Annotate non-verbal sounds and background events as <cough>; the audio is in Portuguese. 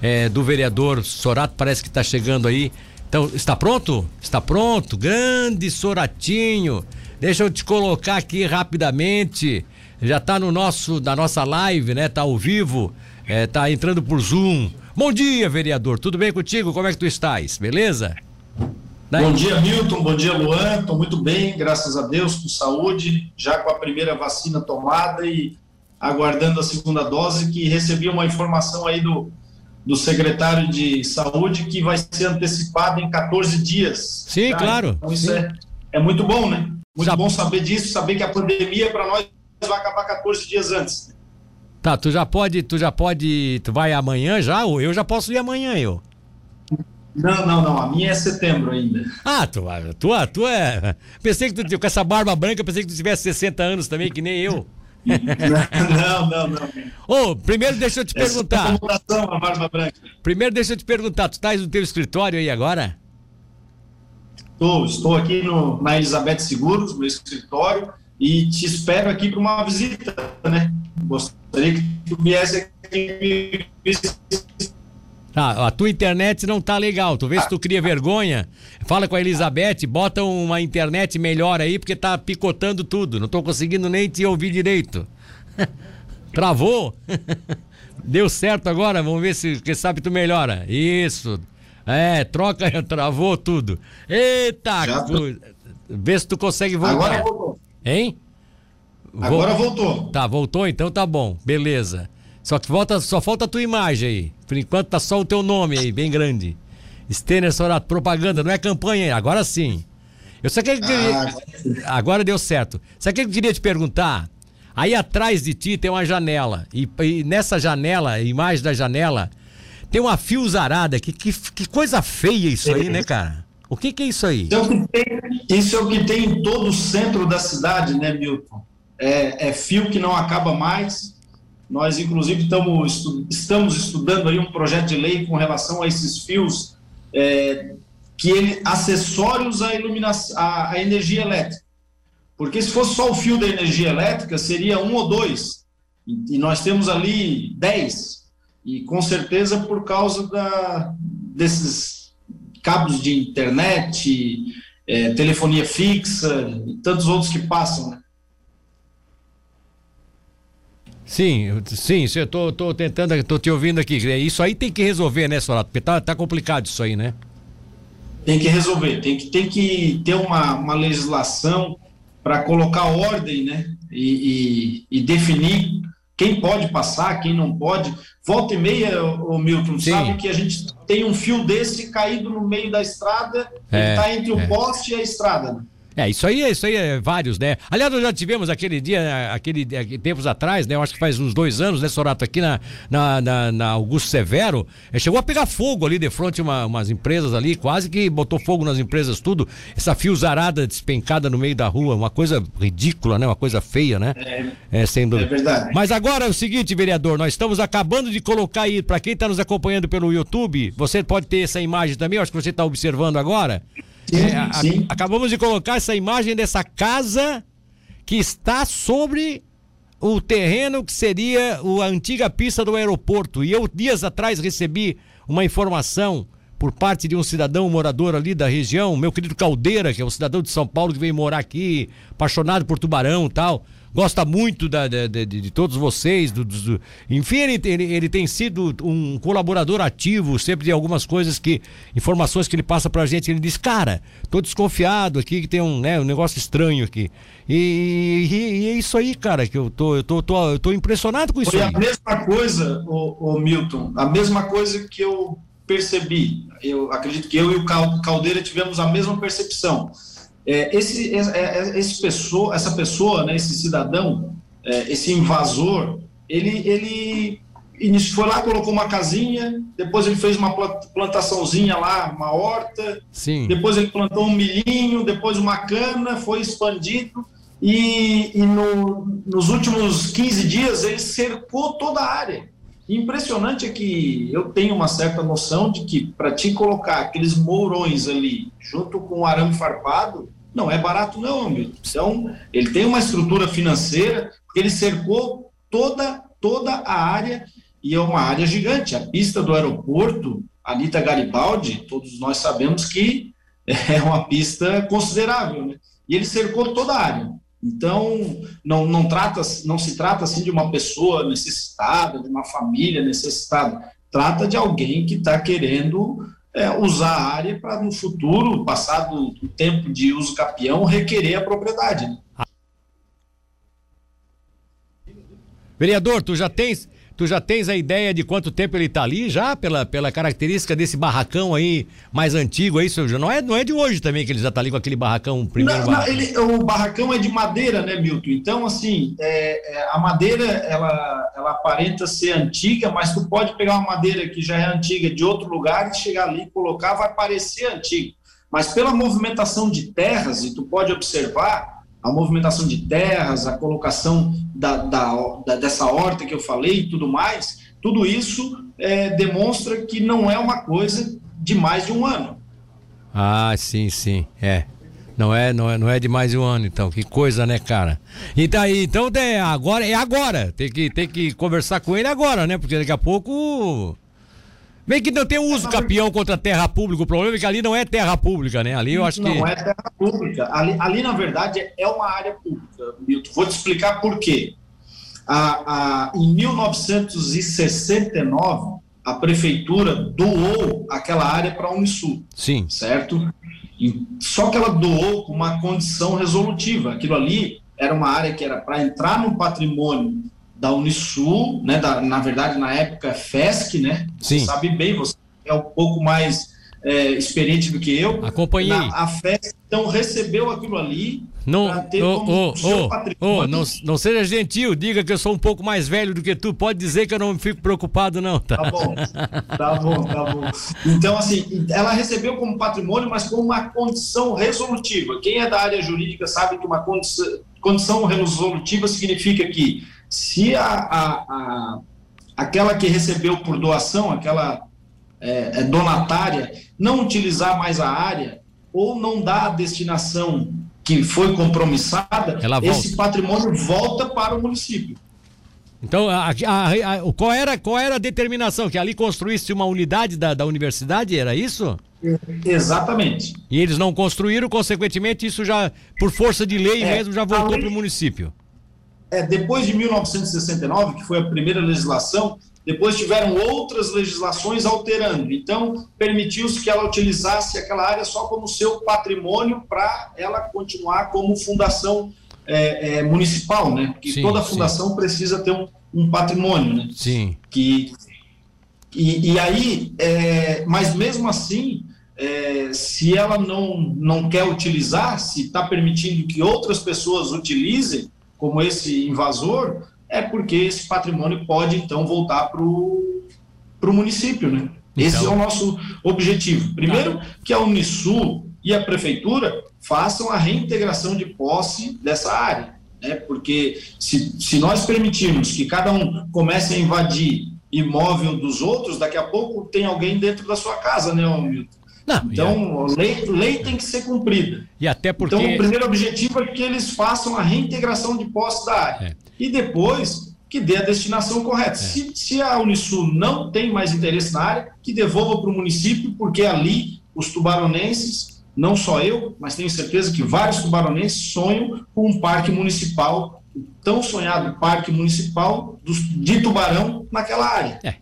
é, do vereador Sorato, parece que está chegando aí. Então, está pronto? Está pronto? Grande Soratinho. Deixa eu te colocar aqui rapidamente. Já está no nosso, na nossa live, né? Tá ao vivo, é, tá entrando por Zoom. Bom dia, vereador. Tudo bem contigo? Como é que tu estás? Beleza? Daí... Bom dia, Milton. Bom dia, Luan. Estou muito bem, graças a Deus, com saúde, já com a primeira vacina tomada e aguardando a segunda dose, que recebi uma informação aí do, do secretário de saúde que vai ser antecipado em 14 dias. Sim, tá? claro. Então isso. É, é muito bom, né? Muito já... bom saber disso, saber que a pandemia para nós vai acabar 14 dias antes. Tá, tu já pode, tu já pode, tu vai amanhã já? Ou eu já posso ir amanhã, eu? Não, não, não. A minha é setembro ainda. Ah, tu, tu, tu é. <laughs> Pensei que tu, com essa barba branca, pensei que tu tivesse 60 anos também, que nem eu. Não, não, não. Ô, oh, primeiro deixa eu te essa perguntar. A barba branca. Primeiro deixa eu te perguntar, tu estás no teu escritório aí agora? Estou, estou aqui no, na Elizabeth Seguros, meu escritório, e te espero aqui para uma visita, né? Gostaria que tu viesse aqui me Tá, a tua internet não tá legal. Tu vê se tu cria vergonha. Fala com a Elizabeth, bota uma internet melhor aí, porque tá picotando tudo. Não tô conseguindo nem te ouvir direito. <laughs> Travou? <laughs> Deu certo agora? Vamos ver se, quem sabe, tu melhora. Isso. É, troca, <laughs> travou tudo. Eita, vê se tu consegue voltar. Agora voltou. Hein? Agora voltou. Tá, voltou? Então tá bom. Beleza. Só que volta, só falta a tua imagem aí. Por enquanto tá só o teu nome aí, bem grande. Stener Sorato, propaganda, não é campanha, agora sim. Eu só queria. Ah, agora deu certo. Só que eu queria te perguntar. Aí atrás de ti tem uma janela. E, e nessa janela, imagem da janela, tem uma fiozarada. Que, que, que coisa feia isso aí, né, cara? O que, que é isso aí? Isso é o que, tem, isso é o que tem em todo o centro da cidade, né, Milton? É, é fio que não acaba mais nós, inclusive, estamos, estu estamos estudando aí um projeto de lei com relação a esses fios, é, que ele, acessórios à, iluminação, à, à energia elétrica. Porque se fosse só o fio da energia elétrica, seria um ou dois. E, e nós temos ali dez. E com certeza por causa da, desses cabos de internet, é, telefonia fixa e tantos outros que passam, né? Sim, sim, eu tô, tô tentando, tô te ouvindo aqui. É, isso aí tem que resolver, né, Sorato? Porque tá, tá complicado isso aí, né? Tem que resolver, tem que, tem que ter uma, uma legislação para colocar ordem, né? E, e, e, definir quem pode passar, quem não pode. Volta e meia, o Milton, Sim. sabe que a gente tem um fio desse caído no meio da estrada, é, está entre o é. poste e a estrada. Né? É, isso aí, isso aí é vários, né? Aliás, nós já tivemos aquele dia, aquele tempos atrás, né? Eu acho que faz uns dois anos, né, Sorato, aqui na, na, na, na Augusto Severo, é, chegou a pegar fogo ali de frente uma, umas empresas ali, quase que botou fogo nas empresas tudo. Essa fiozarada despencada no meio da rua, uma coisa ridícula, né? Uma coisa feia, né? É, é sem dúvida. É verdade. Mas agora é o seguinte, vereador, nós estamos acabando de colocar aí, para quem está nos acompanhando pelo YouTube, você pode ter essa imagem também, eu acho que você está observando agora. Sim, é, sim. A, acabamos de colocar essa imagem dessa casa que está sobre o terreno que seria a antiga pista do aeroporto. E eu, dias atrás, recebi uma informação por parte de um cidadão morador ali da região, meu querido Caldeira, que é um cidadão de São Paulo que veio morar aqui, apaixonado por tubarão e tal gosta muito da, de, de, de, todos vocês. Do, do, enfim, ele, ele, ele, tem sido um colaborador ativo, sempre de algumas coisas que. informações que ele passa pra gente. Ele diz, cara, tô desconfiado aqui que tem um, né, um negócio estranho aqui. E, e, e é isso aí, cara, que eu tô, eu tô, tô, eu tô impressionado com isso Foi aí. a mesma coisa, o, o Milton, a mesma coisa que eu percebi. Eu acredito que eu e o Caldeira tivemos a mesma percepção é, esse, é, é, esse pessoa, essa pessoa, né, esse cidadão, é, esse invasor, ele, ele foi lá, colocou uma casinha, depois ele fez uma plantaçãozinha lá, uma horta, Sim. depois ele plantou um milhinho, depois uma cana, foi expandido, e, e no, nos últimos 15 dias ele cercou toda a área. Impressionante é que eu tenho uma certa noção de que para te colocar aqueles mourões ali junto com o arame farpado, não é barato, não, amigo. Então, ele tem uma estrutura financeira, ele cercou toda, toda a área e é uma área gigante. A pista do aeroporto, Anitta Garibaldi, todos nós sabemos que <laughs> é uma pista considerável, né? E ele cercou toda a área. Então, não, não, trata, não se trata assim de uma pessoa necessitada, de uma família necessitada. Trata de alguém que está querendo é, usar a área para, no futuro, passado o tempo de uso capião, requerer a propriedade. Né? Vereador, tu já tens Tu já tens a ideia de quanto tempo ele está ali já, pela, pela característica desse barracão aí mais antigo aí, seu não é, não é de hoje também que ele já está ali com aquele barracão primeiro não, barracão. Não, ele, o barracão é de madeira, né, Milton? Então, assim, é, é, a madeira, ela, ela aparenta ser antiga, mas tu pode pegar uma madeira que já é antiga de outro lugar e chegar ali e colocar, vai parecer antigo. Mas pela movimentação de terras, e tu pode observar, a movimentação de terras, a colocação da, da, da, dessa horta que eu falei e tudo mais, tudo isso é, demonstra que não é uma coisa de mais de um ano. Ah, sim, sim, é. Não é, não é, não é de mais de um ano, então. Que coisa, né, cara? E tá então é agora, é agora. Tem que, tem que conversar com ele agora, né? Porque daqui a pouco Bem que não tem uso capião contra terra pública. O problema é que ali não é terra pública, né? Ali eu acho não que. Não é terra pública. Ali, ali, na verdade, é uma área pública, Milton. Vou te explicar por quê. A, a, em 1969, a prefeitura doou aquela área para a Unisul. Sim. Certo? E, só que ela doou com uma condição resolutiva. Aquilo ali era uma área que era para entrar no patrimônio da Unisul, né, da, na verdade, na época, FESC, né? Sim. Você sabe bem, você é um pouco mais é, experiente do que eu. Acompanhei. Na, a FESC, então, recebeu aquilo ali não, ter oh, oh, oh, oh, não, não seja gentil, diga que eu sou um pouco mais velho do que tu, pode dizer que eu não fico preocupado não, tá? Tá bom, tá bom, tá bom. Então, assim, ela recebeu como patrimônio, mas com uma condição resolutiva. Quem é da área jurídica sabe que uma condição, condição resolutiva significa que se a, a, a aquela que recebeu por doação, aquela é, é, donatária, não utilizar mais a área ou não dar a destinação que foi compromissada, esse patrimônio volta para o município. Então, a, a, a, qual, era, qual era a determinação? Que ali construísse uma unidade da, da universidade, era isso? Exatamente. E eles não construíram, consequentemente, isso já, por força de lei é, mesmo, já voltou para o município é, depois de 1969, que foi a primeira legislação, depois tiveram outras legislações alterando. Então, permitiu-se que ela utilizasse aquela área só como seu patrimônio para ela continuar como fundação é, é, municipal, né? Porque sim, toda fundação sim. precisa ter um, um, patrimônio, né? Sim. Que, e, e aí, é, mas mesmo assim, é, se ela não, não quer utilizar, se está permitindo que outras pessoas utilizem, como esse invasor, é porque esse patrimônio pode então voltar para o município, né? Então... Esse é o nosso objetivo. Primeiro, que a Unisul e a prefeitura façam a reintegração de posse dessa área, né? Porque se, se nós permitirmos que cada um comece a invadir imóvel dos outros, daqui a pouco tem alguém dentro da sua casa, né, Milton? Não, então, a lei, lei tem que ser cumprida. E até porque... Então, o primeiro objetivo é que eles façam a reintegração de posse da área. É. E depois, que dê a destinação correta. É. Se, se a Unisul não tem mais interesse na área, que devolva para o município, porque ali os tubaronenses, não só eu, mas tenho certeza que vários tubaronenses sonham com um parque municipal, tão sonhado parque municipal de Tubarão naquela área. É.